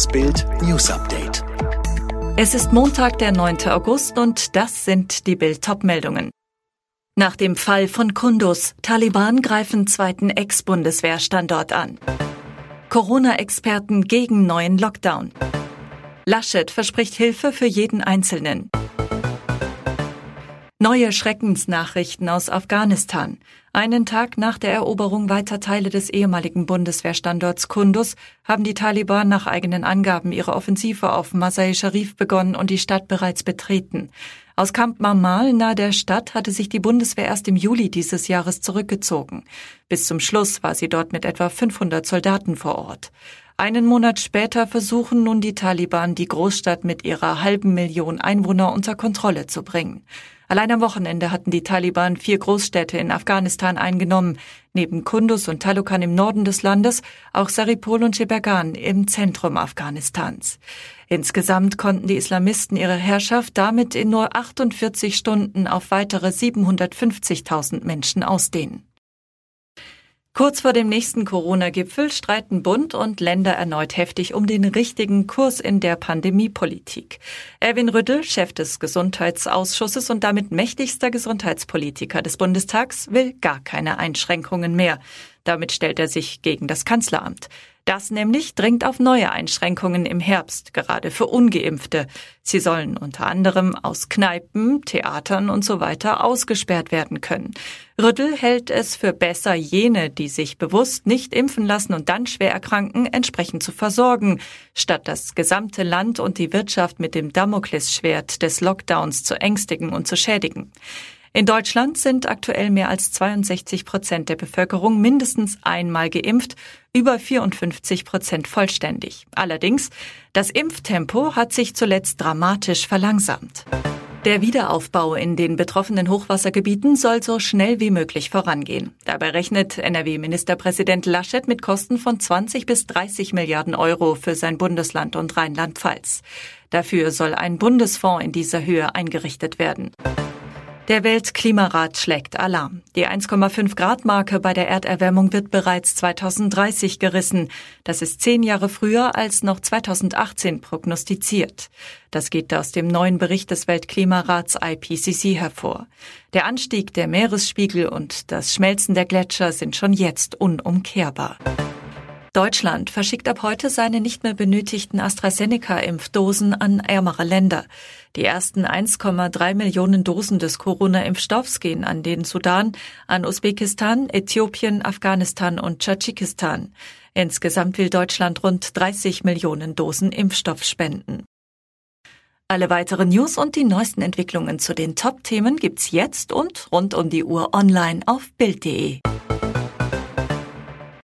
Das Bild News Update. Es ist Montag, der 9. August und das sind die Bild-Top-Meldungen. Nach dem Fall von Kundus, Taliban greifen zweiten Ex-Bundeswehrstandort an. Corona-Experten gegen neuen Lockdown. Laschet verspricht Hilfe für jeden Einzelnen. Neue Schreckensnachrichten aus Afghanistan. Einen Tag nach der Eroberung weiter Teile des ehemaligen Bundeswehrstandorts Kundus haben die Taliban nach eigenen Angaben ihre Offensive auf Masai Sharif begonnen und die Stadt bereits betreten. Aus Camp Mamal nahe der Stadt hatte sich die Bundeswehr erst im Juli dieses Jahres zurückgezogen. Bis zum Schluss war sie dort mit etwa 500 Soldaten vor Ort. Einen Monat später versuchen nun die Taliban, die Großstadt mit ihrer halben Million Einwohner unter Kontrolle zu bringen. Allein am Wochenende hatten die Taliban vier Großstädte in Afghanistan eingenommen, neben Kunduz und Talukan im Norden des Landes, auch Saripol und Shebergan im Zentrum Afghanistans. Insgesamt konnten die Islamisten ihre Herrschaft damit in nur 48 Stunden auf weitere 750.000 Menschen ausdehnen. Kurz vor dem nächsten Corona-Gipfel streiten Bund und Länder erneut heftig um den richtigen Kurs in der Pandemiepolitik. Erwin Rüttel, Chef des Gesundheitsausschusses und damit mächtigster Gesundheitspolitiker des Bundestags, will gar keine Einschränkungen mehr. Damit stellt er sich gegen das Kanzleramt. Das nämlich drängt auf neue Einschränkungen im Herbst, gerade für ungeimpfte. Sie sollen unter anderem aus Kneipen, Theatern und so weiter ausgesperrt werden können. Rüttel hält es für besser, jene, die sich bewusst nicht impfen lassen und dann schwer erkranken, entsprechend zu versorgen, statt das gesamte Land und die Wirtschaft mit dem Damoklesschwert des Lockdowns zu ängstigen und zu schädigen. In Deutschland sind aktuell mehr als 62 Prozent der Bevölkerung mindestens einmal geimpft, über 54 Prozent vollständig. Allerdings, das Impftempo hat sich zuletzt dramatisch verlangsamt. Der Wiederaufbau in den betroffenen Hochwassergebieten soll so schnell wie möglich vorangehen. Dabei rechnet NRW-Ministerpräsident Laschet mit Kosten von 20 bis 30 Milliarden Euro für sein Bundesland und Rheinland-Pfalz. Dafür soll ein Bundesfonds in dieser Höhe eingerichtet werden. Der Weltklimarat schlägt Alarm. Die 1,5 Grad Marke bei der Erderwärmung wird bereits 2030 gerissen. Das ist zehn Jahre früher als noch 2018 prognostiziert. Das geht aus dem neuen Bericht des Weltklimarats IPCC hervor. Der Anstieg der Meeresspiegel und das Schmelzen der Gletscher sind schon jetzt unumkehrbar. Deutschland verschickt ab heute seine nicht mehr benötigten AstraZeneca-Impfdosen an ärmere Länder. Die ersten 1,3 Millionen Dosen des Corona-Impfstoffs gehen an den Sudan, an Usbekistan, Äthiopien, Afghanistan und Tadschikistan. Insgesamt will Deutschland rund 30 Millionen Dosen Impfstoff spenden. Alle weiteren News und die neuesten Entwicklungen zu den Top-Themen gibt's jetzt und rund um die Uhr online auf Bild.de.